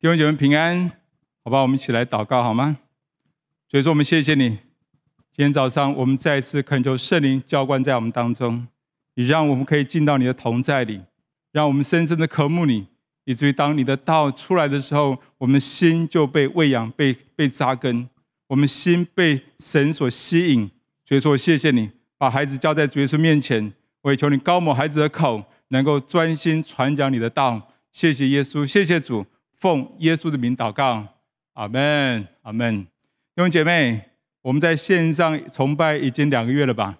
弟兄姐妹平安，好吧，我们一起来祷告好吗？所以说，我们谢谢你，今天早上我们再一次恳求圣灵浇灌在我们当中，你让我们可以进到你的同在里，让我们深深的渴慕你，以至于当你的道出来的时候，我们心就被喂养、被被扎根，我们心被神所吸引。所以说，谢谢你把孩子交在主耶稣面前，我也求你高抹孩子的口，能够专心传讲你的道。谢谢耶稣，谢谢主。奉耶稣的名祷告，阿门，阿门。弟兄姐妹，我们在线上崇拜已经两个月了吧？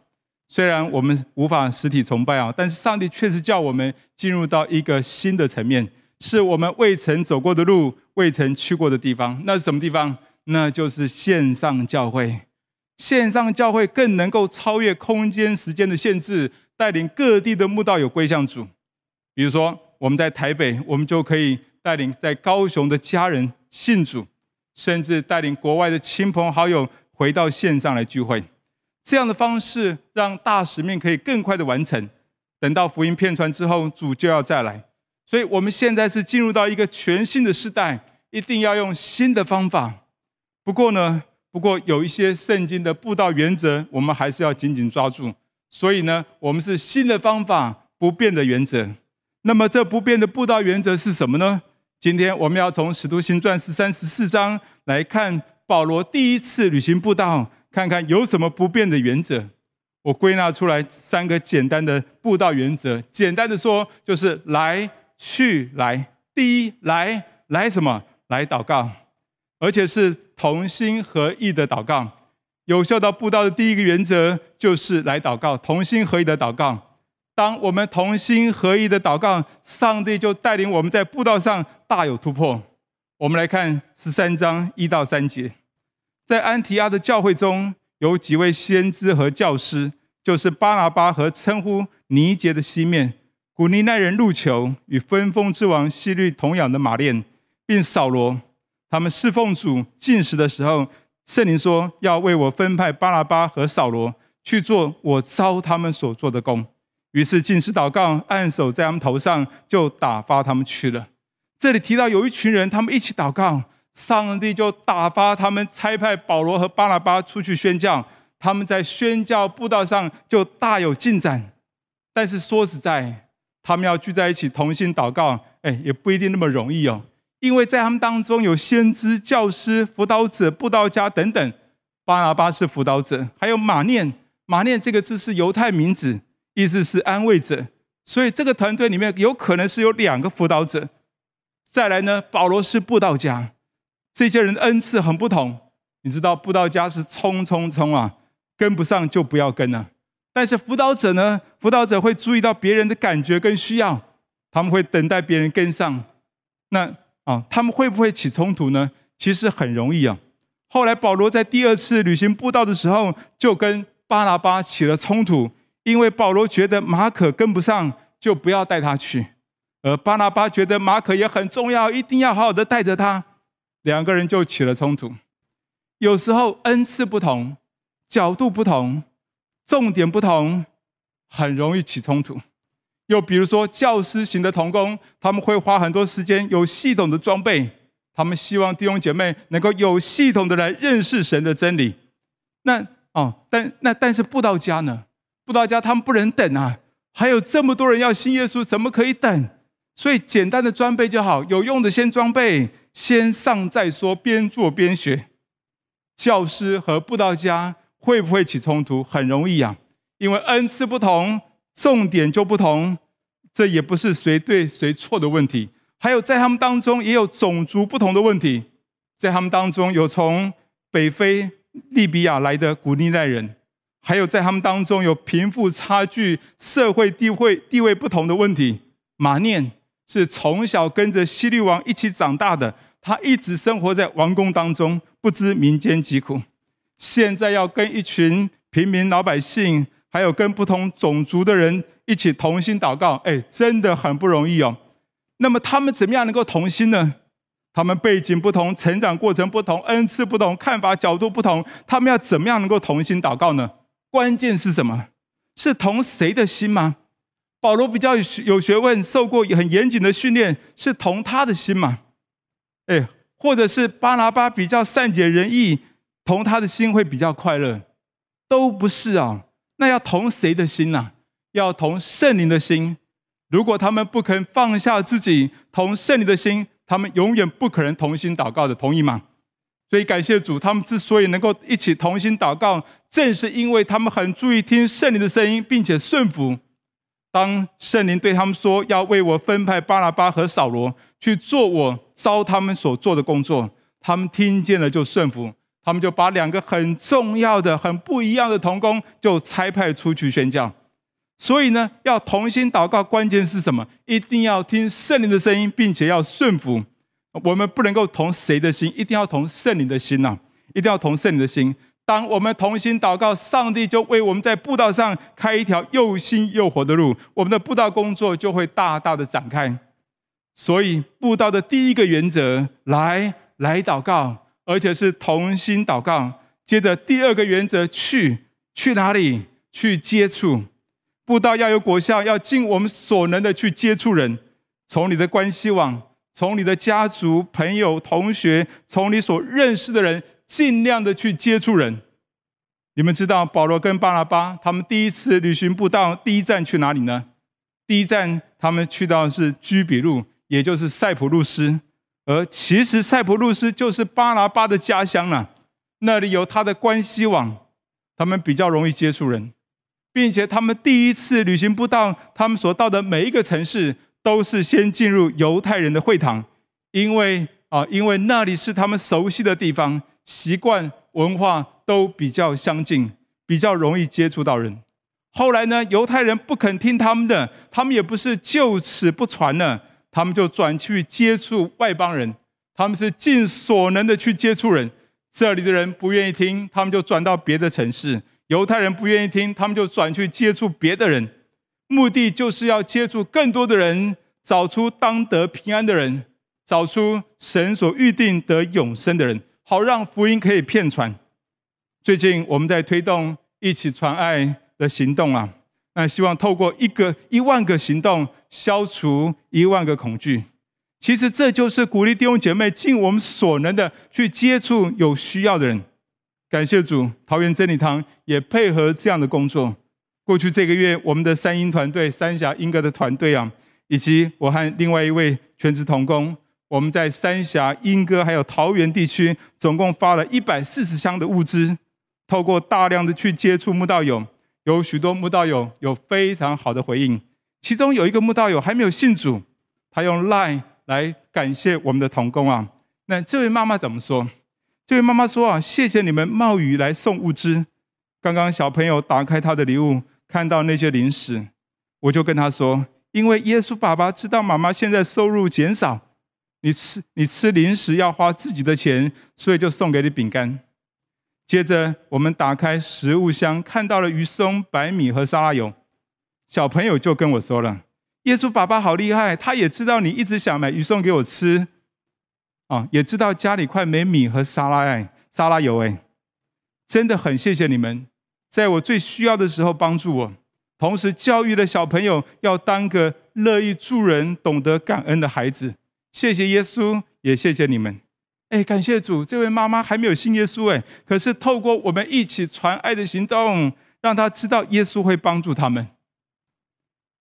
虽然我们无法实体崇拜啊，但是上帝确实叫我们进入到一个新的层面，是我们未曾走过的路，未曾去过的地方。那是什么地方？那就是线上教会。线上教会更能够超越空间、时间的限制，带领各地的慕道友归向主。比如说，我们在台北，我们就可以。带领在高雄的家人信主，甚至带领国外的亲朋好友回到线上来聚会，这样的方式让大使命可以更快的完成。等到福音遍传之后，主就要再来，所以我们现在是进入到一个全新的时代，一定要用新的方法。不过呢，不过有一些圣经的布道原则，我们还是要紧紧抓住。所以呢，我们是新的方法，不变的原则。那么这不变的布道原则是什么呢？今天我们要从《使徒行传》十三、十四章来看保罗第一次旅行布道，看看有什么不变的原则。我归纳出来三个简单的布道原则。简单的说，就是来去来。第一，来来什么？来祷告，而且是同心合意的祷告。有效的布道的第一个原则就是来祷告，同心合意的祷告。当我们同心合一的祷告，上帝就带领我们在布道上大有突破。我们来看十三章一到三节，在安提阿的教会中有几位先知和教师，就是巴拿巴和称呼尼杰的西面、古尼奈人路求与分封之王西律同养的马链，并扫罗。他们侍奉主进食的时候，圣灵说要为我分派巴拿巴和扫罗去做我招他们所做的工。于是禁食祷告，按手在他们头上，就打发他们去了。这里提到有一群人，他们一起祷告，上帝就打发他们差派保罗和巴拿巴出去宣教。他们在宣教布道上就大有进展。但是说实在，他们要聚在一起同心祷告，哎，也不一定那么容易哦。因为在他们当中有先知、教师、辅导者、布道家等等。巴拿巴是辅导者，还有马念。马念这个字是犹太名字。意思是安慰者，所以这个团队里面有可能是有两个辅导者。再来呢，保罗是布道家，这些人的恩赐很不同。你知道，布道家是冲冲冲啊，跟不上就不要跟了。但是辅导者呢，辅导者会注意到别人的感觉跟需要，他们会等待别人跟上。那啊，他们会不会起冲突呢？其实很容易啊。后来保罗在第二次旅行布道的时候，就跟巴拿巴起了冲突。因为保罗觉得马可跟不上，就不要带他去；而巴拿巴觉得马可也很重要，一定要好好的带着他。两个人就起了冲突。有时候恩赐不同，角度不同，重点不同，很容易起冲突。又比如说教师型的同工，他们会花很多时间，有系统的装备，他们希望弟兄姐妹能够有系统的来认识神的真理。那哦，但那但是布道家呢？布道家他们不能等啊，还有这么多人要信耶稣，怎么可以等？所以简单的装备就好，有用的先装备，先上再说，边做边学。教师和布道家会不会起冲突？很容易啊，因为恩赐不同，重点就不同。这也不是谁对谁错的问题。还有在他们当中也有种族不同的问题，在他们当中有从北非利比亚来的古利奈人。还有在他们当中有贫富差距、社会地位地位不同的问题。马念是从小跟着希律王一起长大的，他一直生活在王宫当中，不知民间疾苦。现在要跟一群平民老百姓，还有跟不同种族的人一起同心祷告，哎，真的很不容易哦。那么他们怎么样能够同心呢？他们背景不同，成长过程不同，恩赐不同，看法角度不同，他们要怎么样能够同心祷告呢？关键是什么？是同谁的心吗？保罗比较有学问，受过很严谨的训练，是同他的心吗？哎，或者是巴拿巴比较善解人意，同他的心会比较快乐，都不是啊。那要同谁的心呢？要同圣灵的心。如果他们不肯放下自己，同圣灵的心，他们永远不可能同心祷告的，同意吗？所以感谢主，他们之所以能够一起同心祷告，正是因为他们很注意听圣灵的声音，并且顺服。当圣灵对他们说要为我分派巴拿巴和扫罗去做我招他们所做的工作，他们听见了就顺服。他们就把两个很重要的、很不一样的同工就差派出去宣教。所以呢，要同心祷告，关键是什么？一定要听圣灵的声音，并且要顺服。我们不能够同谁的心，一定要同圣灵的心呐、啊！一定要同圣灵的心。当我们同心祷告，上帝就为我们在布道上开一条又新又活的路，我们的布道工作就会大大的展开。所以，布道的第一个原则，来来祷告。而且是同心祷告。接着第二个原则，去去哪里？去接触。布道要有果效，要尽我们所能的去接触人。从你的关系网，从你的家族、朋友、同学，从你所认识的人，尽量的去接触人。你们知道保罗跟巴拿巴他们第一次旅行步道，第一站去哪里呢？第一站他们去到是居比路，也就是塞浦路斯。而其实塞浦路斯就是巴拿巴的家乡了，那里有他的关系网，他们比较容易接触人，并且他们第一次旅行步道，他们所到的每一个城市都是先进入犹太人的会堂，因为啊，因为那里是他们熟悉的地方，习惯文化都比较相近，比较容易接触到人。后来呢，犹太人不肯听他们的，他们也不是就此不传了。他们就转去接触外邦人，他们是尽所能的去接触人。这里的人不愿意听，他们就转到别的城市；犹太人不愿意听，他们就转去接触别的人。目的就是要接触更多的人，找出当得平安的人，找出神所预定得永生的人，好让福音可以遍传。最近我们在推动一起传爱的行动啊。那希望透过一个一万个行动，消除一万个恐惧。其实这就是鼓励弟兄姐妹尽我们所能的去接触有需要的人。感谢主，桃园真理堂也配合这样的工作。过去这个月，我们的三莺团队、三峡莺歌的团队啊，以及我和另外一位全职童工，我们在三峡、莺歌还有桃园地区，总共发了一百四十箱的物资。透过大量的去接触慕道友。有许多慕道友有非常好的回应，其中有一个慕道友还没有信主，他用 LINE 来感谢我们的童工啊。那这位妈妈怎么说？这位妈妈说啊，谢谢你们冒雨来送物资。刚刚小朋友打开他的礼物，看到那些零食，我就跟他说，因为耶稣爸爸知道妈妈现在收入减少，你吃你吃零食要花自己的钱，所以就送给你饼干。接着，我们打开食物箱，看到了鱼松、白米和沙拉油。小朋友就跟我说了：“耶稣爸爸好厉害，他也知道你一直想买鱼松给我吃，啊，也知道家里快没米和沙拉哎，沙拉油哎，真的很谢谢你们，在我最需要的时候帮助我，同时教育了小朋友要当个乐意助人、懂得感恩的孩子。谢谢耶稣，也谢谢你们。”哎，感谢主，这位妈妈还没有信耶稣哎，可是透过我们一起传爱的行动，让她知道耶稣会帮助他们。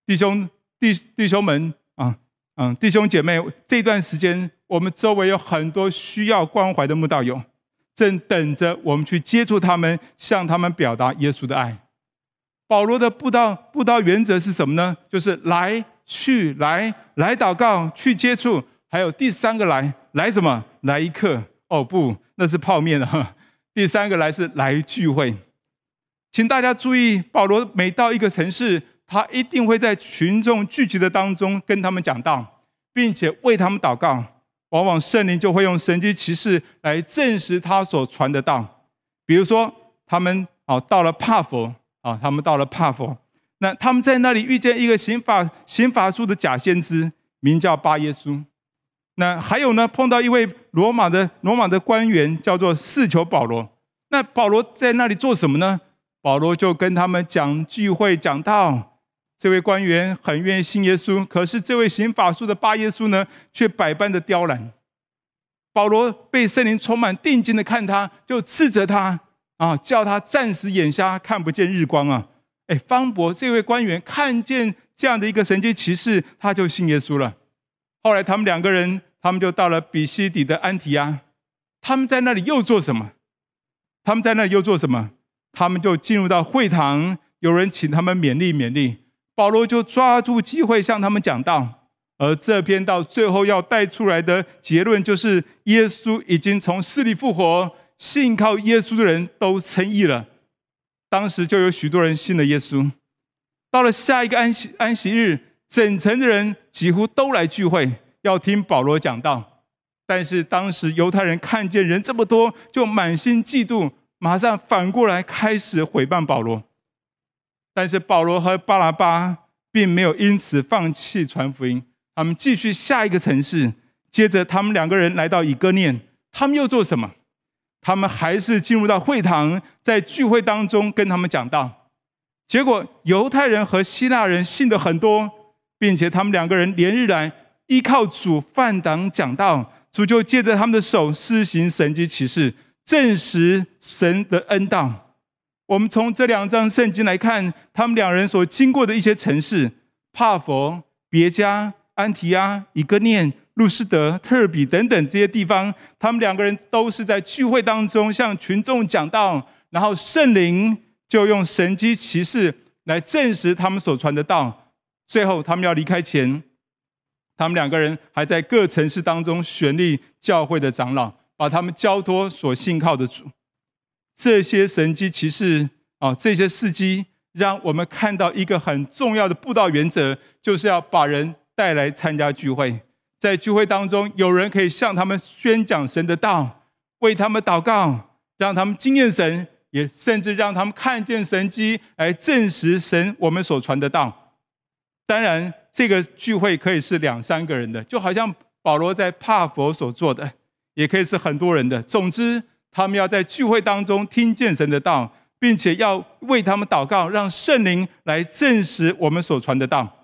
弟兄弟弟兄们啊，嗯，弟兄姐妹，这段时间我们周围有很多需要关怀的慕道友，正等着我们去接触他们，向他们表达耶稣的爱。保罗的布道布道原则是什么呢？就是来去来来祷告，去接触。还有第三个来来什么？来一刻哦，不，那是泡面啊。第三个来是来聚会，请大家注意，保罗每到一个城市，他一定会在群众聚集的当中跟他们讲道，并且为他们祷告。往往圣灵就会用神迹奇事来证实他所传的道。比如说，他们哦到了帕佛啊，他们到了帕佛，那他们在那里遇见一个行法行法术的假先知，名叫巴耶稣。那还有呢？碰到一位罗马的罗马的官员，叫做四求保罗。那保罗在那里做什么呢？保罗就跟他们讲聚会讲道。这位官员很愿意信耶稣，可是这位行法术的巴耶稣呢，却百般的刁难。保罗被圣灵充满，定睛的看他，就斥责他啊，叫他暂时眼瞎，看不见日光啊！哎，方伯这位官员看见这样的一个神迹奇事，他就信耶稣了。后来他们两个人，他们就到了比西底的安提阿，他们在那里又做什么？他们在那里又做什么？他们就进入到会堂，有人请他们勉励勉励，保罗就抓住机会向他们讲道。而这篇到最后要带出来的结论，就是耶稣已经从死里复活，信靠耶稣的人都称义了。当时就有许多人信了耶稣。到了下一个安息安息日，整城的人几乎都来聚会，要听保罗讲道。但是当时犹太人看见人这么多，就满心嫉妒，马上反过来开始毁谤保罗。但是保罗和巴拿巴并没有因此放弃传福音。他们继续下一个城市，接着他们两个人来到以哥念，他们又做什么？他们还是进入到会堂，在聚会当中跟他们讲道。结果犹太人和希腊人信的很多，并且他们两个人连日来依靠主放胆讲道，主就借着他们的手施行神迹奇事，证实神的恩道。我们从这两章圣经来看，他们两人所经过的一些城市：帕佛、别迦。安提阿、以哥念、路斯德、特尔比等等这些地方，他们两个人都是在聚会当中向群众讲道，然后圣灵就用神迹奇事来证实他们所传的道。最后，他们要离开前，他们两个人还在各城市当中选立教会的长老，把他们交托所信靠的主。这些神迹其实啊，这些事迹，让我们看到一个很重要的布道原则，就是要把人。带来参加聚会，在聚会当中，有人可以向他们宣讲神的道，为他们祷告，让他们经验神，也甚至让他们看见神迹，来证实神我们所传的道。当然，这个聚会可以是两三个人的，就好像保罗在帕佛所做的，也可以是很多人的。总之，他们要在聚会当中听见神的道，并且要为他们祷告，让圣灵来证实我们所传的道。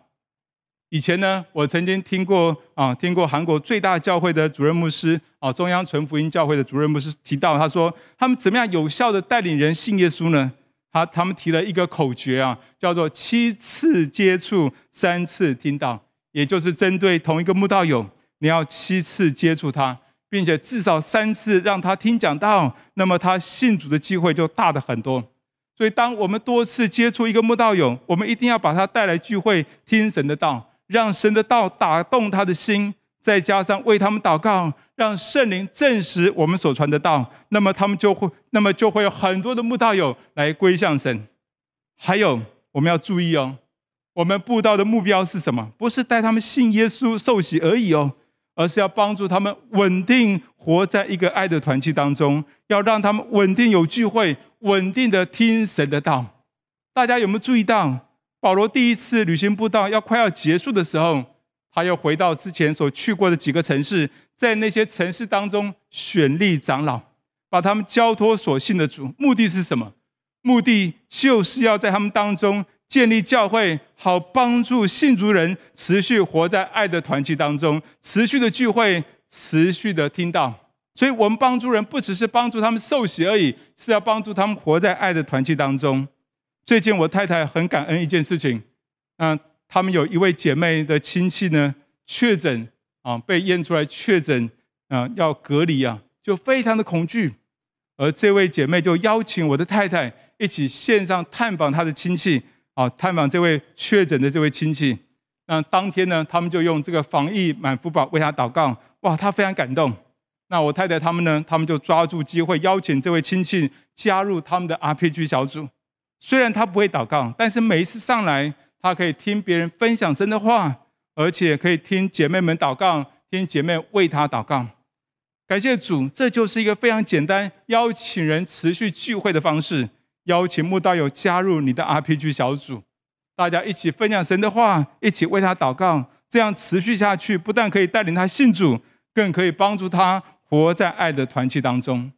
以前呢，我曾经听过啊，听过韩国最大教会的主任牧师啊，中央纯福音教会的主任牧师提到，他说他们怎么样有效的带领人信耶稣呢？他他们提了一个口诀啊，叫做七次接触，三次听到，也就是针对同一个慕道友，你要七次接触他，并且至少三次让他听讲道，那么他信主的机会就大的很多。所以，当我们多次接触一个慕道友，我们一定要把他带来聚会听神的道。让神的道打动他的心，再加上为他们祷告，让圣灵证实我们所传的道，那么他们就会，那么就会有很多的慕道友来归向神。还有，我们要注意哦，我们布道的目标是什么？不是带他们信耶稣受洗而已哦，而是要帮助他们稳定活在一个爱的团契当中，要让他们稳定有聚会，稳定的听神的道。大家有没有注意到？保罗第一次旅行布道要快要结束的时候，他又回到之前所去过的几个城市，在那些城市当中选立长老，把他们交托所信的主。目的是什么？目的就是要在他们当中建立教会，好帮助信主人持续活在爱的团契当中，持续的聚会，持续的听到。所以，我们帮助人不只是帮助他们受洗而已，是要帮助他们活在爱的团契当中。最近我太太很感恩一件事情，嗯，他们有一位姐妹的亲戚呢确诊啊，被验出来确诊啊，要隔离啊，就非常的恐惧。而这位姐妹就邀请我的太太一起线上探访她的亲戚啊，探访这位确诊的这位亲戚。那当天呢，他们就用这个防疫满福宝为他祷告，哇，他非常感动。那我太太他们呢，他们就抓住机会邀请这位亲戚加入他们的 RPG 小组。虽然他不会祷告，但是每一次上来，他可以听别人分享神的话，而且可以听姐妹们祷告，听姐妹为他祷告。感谢主，这就是一个非常简单邀请人持续聚会的方式。邀请慕道友加入你的 RPG 小组，大家一起分享神的话，一起为他祷告，这样持续下去，不但可以带领他信主，更可以帮助他活在爱的团契当中。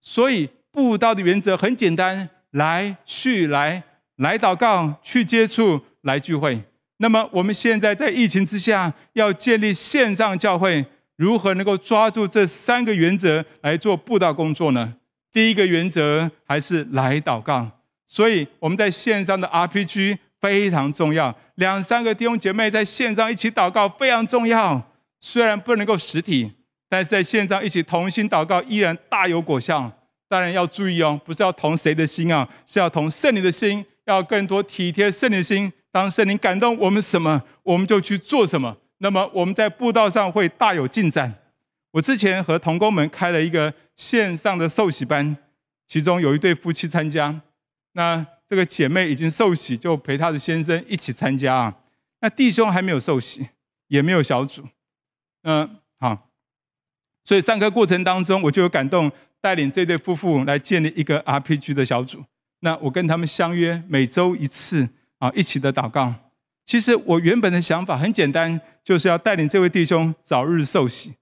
所以布道的原则很简单。来去来来祷告，去接触，来聚会。那么我们现在在疫情之下，要建立线上教会，如何能够抓住这三个原则来做布道工作呢？第一个原则还是来祷告，所以我们在线上的 RPG 非常重要。两三个弟兄姐妹在线上一起祷告非常重要。虽然不能够实体，但是在线上一起同心祷告依然大有果效。当然要注意哦，不是要同谁的心啊，是要同圣灵的心，要更多体贴圣灵的心。当圣灵感动我们什么，我们就去做什么。那么我们在布道上会大有进展。我之前和同工们开了一个线上的受洗班，其中有一对夫妻参加。那这个姐妹已经受洗，就陪她的先生一起参加啊。那弟兄还没有受洗，也没有小组。嗯，好。所以上课过程当中，我就有感动，带领这对夫妇来建立一个 RPG 的小组。那我跟他们相约每周一次啊，一起的祷告。其实我原本的想法很简单，就是要带领这位弟兄早日受洗。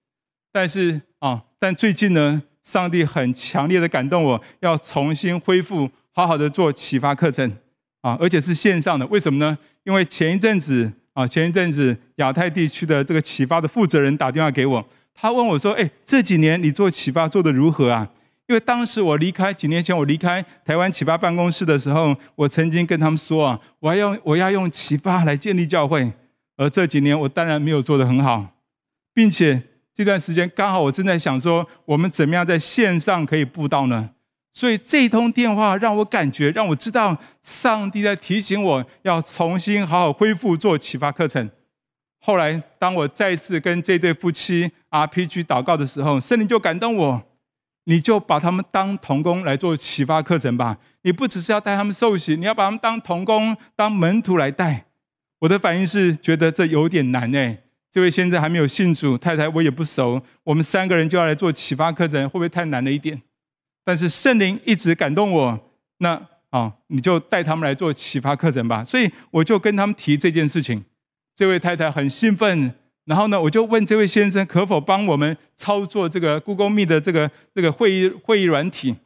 但是啊，但最近呢，上帝很强烈的感动我，要重新恢复，好好的做启发课程啊，而且是线上的。为什么呢？因为前一阵子啊，前一阵子亚太地区的这个启发的负责人打电话给我，他问我说：“哎，这几年你做启发做得如何啊？”因为当时我离开几年前我离开台湾启发办公室的时候，我曾经跟他们说啊，我要用我要用启发来建立教会，而这几年我当然没有做得很好，并且这段时间刚好我正在想说，我们怎么样在线上可以布道呢？所以这通电话让我感觉，让我知道上帝在提醒我要重新好好恢复做启发课程。后来当我再次跟这对夫妻 RPG 祷告的时候，圣灵就感动我。你就把他们当童工来做启发课程吧。你不只是要带他们受洗，你要把他们当童工、当门徒来带。我的反应是觉得这有点难哎。这位先生还没有信主，太太我也不熟，我们三个人就要来做启发课程，会不会太难了一点？但是圣灵一直感动我，那啊，你就带他们来做启发课程吧。所以我就跟他们提这件事情。这位太太很兴奋。然后呢，我就问这位先生可否帮我们操作这个 Google Meet 的这个这个会议会议软体。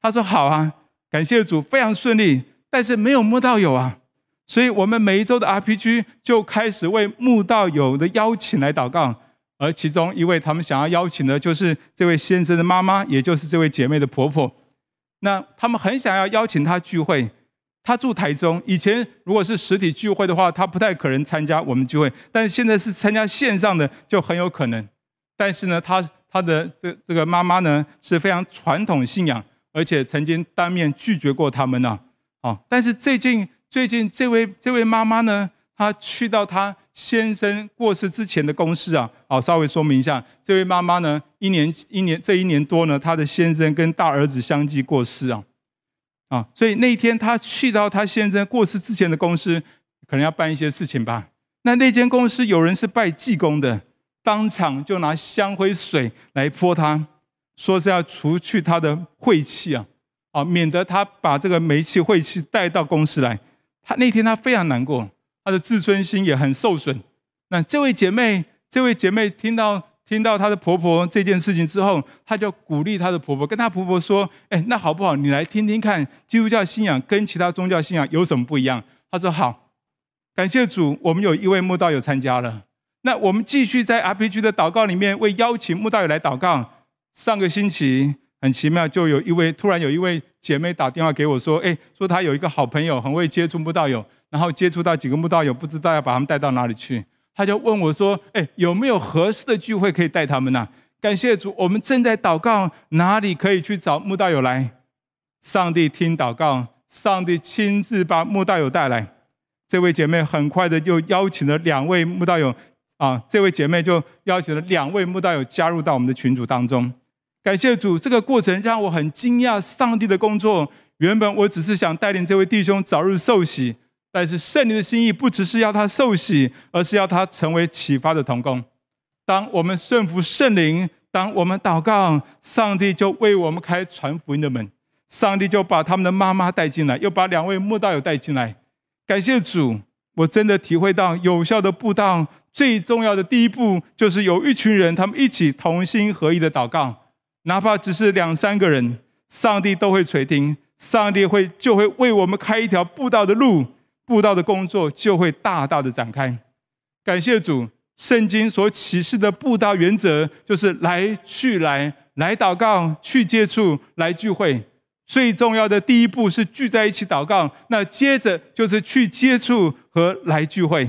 他说好啊，感谢主，非常顺利。但是没有摸到有啊，所以我们每一周的 RPG 就开始为慕道友的邀请来祷告。而其中一位他们想要邀请的，就是这位先生的妈妈，也就是这位姐妹的婆婆。那他们很想要邀请她聚会。她住台中，以前如果是实体聚会的话，她不太可能参加我们聚会。但是现在是参加线上的，就很有可能。但是呢，他他的这这个妈妈呢是非常传统信仰，而且曾经当面拒绝过他们呢。啊，但是最近最近这位这位妈妈呢，她去到她先生过世之前的公司啊，好，稍微说明一下，这位妈妈呢，一年一年这一年多呢，她的先生跟大儿子相继过世啊。啊，所以那一天他去到他先生过世之前的公司，可能要办一些事情吧。那那间公司有人是拜济公的，当场就拿香灰水来泼他，说是要除去他的晦气啊，啊，免得他把这个霉气晦气带到公司来。他那天他非常难过，他的自尊心也很受损。那这位姐妹，这位姐妹听到。听到她的婆婆这件事情之后，她就鼓励她的婆婆，跟她婆婆说：“哎，那好不好？你来听听看，基督教信仰跟其他宗教信仰有什么不一样？”她说：“好，感谢主，我们有一位慕道友参加了。那我们继续在 RPG 的祷告里面为邀请慕道友来祷告。上个星期很奇妙，就有一位突然有一位姐妹打电话给我说：‘哎，说她有一个好朋友很会接触慕道友，然后接触到几个慕道友，不知道要把他们带到哪里去。’”他就问我说：“哎，有没有合适的聚会可以带他们呢？”感谢主，我们正在祷告，哪里可以去找慕道友来？上帝听祷告，上帝亲自把慕道友带来。这位姐妹很快的就邀请了两位慕道友啊，这位姐妹就邀请了两位慕道友加入到我们的群组当中。感谢主，这个过程让我很惊讶，上帝的工作。原本我只是想带领这位弟兄早日受洗。但是圣灵的心意不只是要他受洗，而是要他成为启发的同工。当我们顺服圣灵，当我们祷告，上帝就为我们开传福音的门。上帝就把他们的妈妈带进来，又把两位慕道友带进来。感谢主，我真的体会到有效的布道最重要的第一步，就是有一群人，他们一起同心合意的祷告，哪怕只是两三个人，上帝都会垂听，上帝会就会为我们开一条布道的路。布道的工作就会大大的展开。感谢主，圣经所启示的布道原则，就是来去来，来祷告，去接触，来聚会。最重要的第一步是聚在一起祷告，那接着就是去接触和来聚会。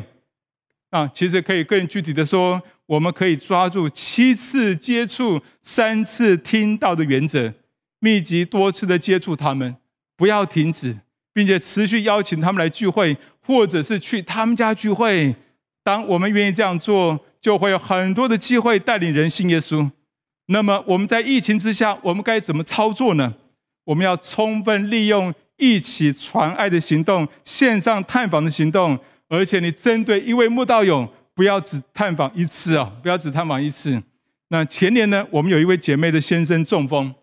啊，其实可以更具体的说，我们可以抓住七次接触、三次听到的原则，密集多次的接触他们，不要停止，并且持续邀请他们来聚会，或者是去他们家聚会。当我们愿意这样做，就会有很多的机会带领人信耶稣。那么我们在疫情之下，我们该怎么操作呢？我们要充分利用一起传爱的行动、线上探访的行动，而且你针对一位慕道友，不要只探访一次啊，不要只探访一次。那前年呢，我们有一位姐妹的先生中风，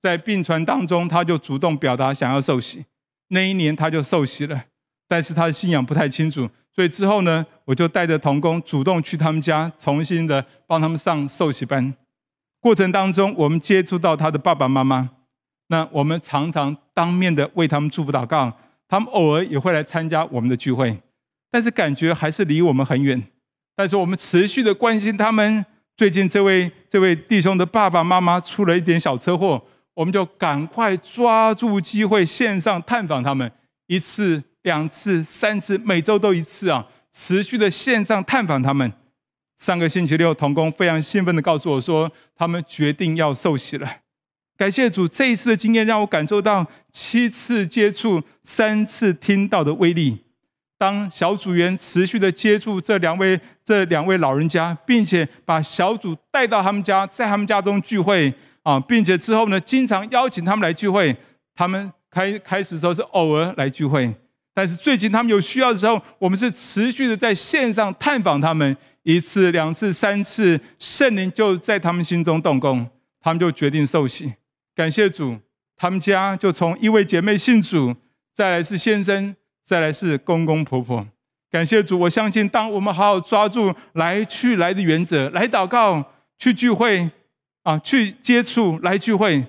在病床当中，他就主动表达想要受洗。那一年他就受洗了，但是他的信仰不太清楚，所以之后呢，我就带着童工主动去他们家，重新的帮他们上受洗班。过程当中，我们接触到他的爸爸妈妈。那我们常常当面的为他们祝福祷告，他们偶尔也会来参加我们的聚会，但是感觉还是离我们很远。但是我们持续的关心他们。最近这位这位弟兄的爸爸妈妈出了一点小车祸，我们就赶快抓住机会线上探访他们，一次、两次、三次，每周都一次啊，持续的线上探访他们。上个星期六，同工非常兴奋的告诉我说，他们决定要受洗了。感谢主，这一次的经验让我感受到七次接触、三次听到的威力。当小组员持续的接触这两位这两位老人家，并且把小组带到他们家，在他们家中聚会啊，并且之后呢，经常邀请他们来聚会。他们开开始的时候是偶尔来聚会，但是最近他们有需要的时候，我们是持续的在线上探访他们，一次、两次、三次，圣灵就在他们心中动工，他们就决定受洗。感谢主，他们家就从一位姐妹信主，再来是先生，再来是公公婆婆。感谢主，我相信当我们好好抓住来去来的原则，来祷告，去聚会，啊，去接触，来聚会。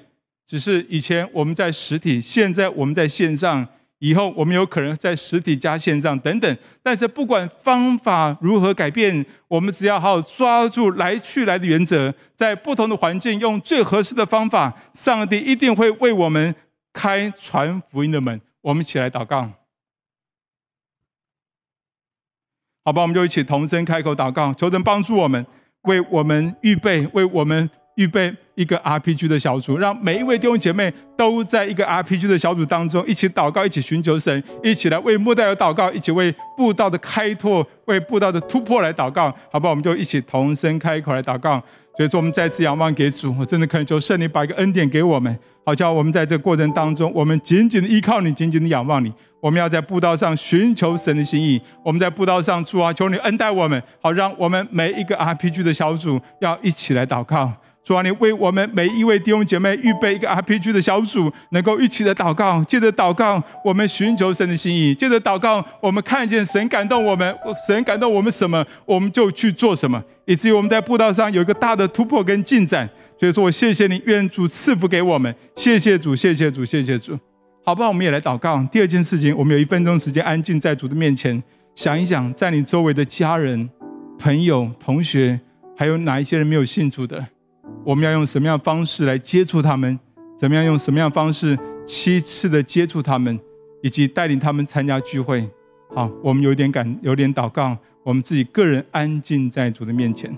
只是以前我们在实体，现在我们在线上。以后我们有可能在实体加线上等等，但是不管方法如何改变，我们只要好好抓住来去来的原则，在不同的环境用最合适的方法，上帝一定会为我们开传福音的门。我们一起来祷告，好吧？我们就一起同声开口祷告，求神帮助我们，为我们预备，为我们。预备一个 RPG 的小组，让每一位弟兄姐妹都在一个 RPG 的小组当中一起祷告，一起寻求神，一起来为莫代尔祷告，一起为步道的开拓、为步道的突破来祷告，好不好？我们就一起同声开口来祷告。所以说，我们再次仰望给主，我真的恳求圣灵把一个恩典给我们，好叫我们在这个过程当中，我们紧紧的依靠你，紧紧的仰望你。我们要在步道上寻求神的心意，我们在步道上主啊，求你恩待我们，好让我们每一个 RPG 的小组要一起来祷告。主啊，你为我们每一位弟兄姐妹预备一个 RPG 的小组，能够一起的祷告。接着祷告，我们寻求神的心意；接着祷告，我们看见神感动我们，神感动我们什么，我们就去做什么，以至于我们在布道上有一个大的突破跟进展。所以说我谢谢你，愿主赐福给我们。谢谢主，谢谢主，谢谢主。好不好？我们也来祷告。第二件事情，我们有一分钟时间，安静在主的面前，想一想，在你周围的家人、朋友、同学，还有哪一些人没有信主的？我们要用什么样方式来接触他们？怎么样用什么样方式七次的接触他们，以及带领他们参加聚会？好，我们有点感，有点祷告，我们自己个人安静在主的面前。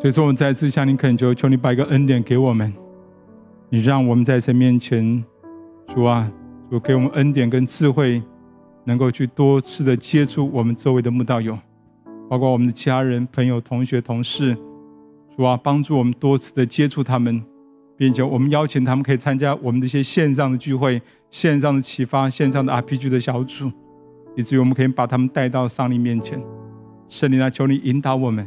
所以说，我们再次向你恳求，求你把一个恩典给我们，你让我们在神面前，主啊，主给我们恩典跟智慧，能够去多次的接触我们周围的慕道友，包括我们的家人、朋友、同学、同事。主啊，帮助我们多次的接触他们，并且我们邀请他们可以参加我们的一些线上的聚会、线上的启发、线上的 RPG 的小组，以至于我们可以把他们带到上帝面前。圣灵啊，求你引导我们，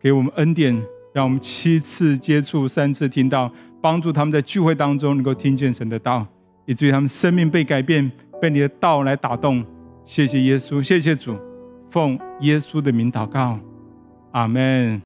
给我们恩典，让我们七次接触、三次听到，帮助他们在聚会当中能够听见神的道，以至于他们生命被改变，被你的道来打动。谢谢耶稣，谢谢主，奉耶稣的名祷告，阿门。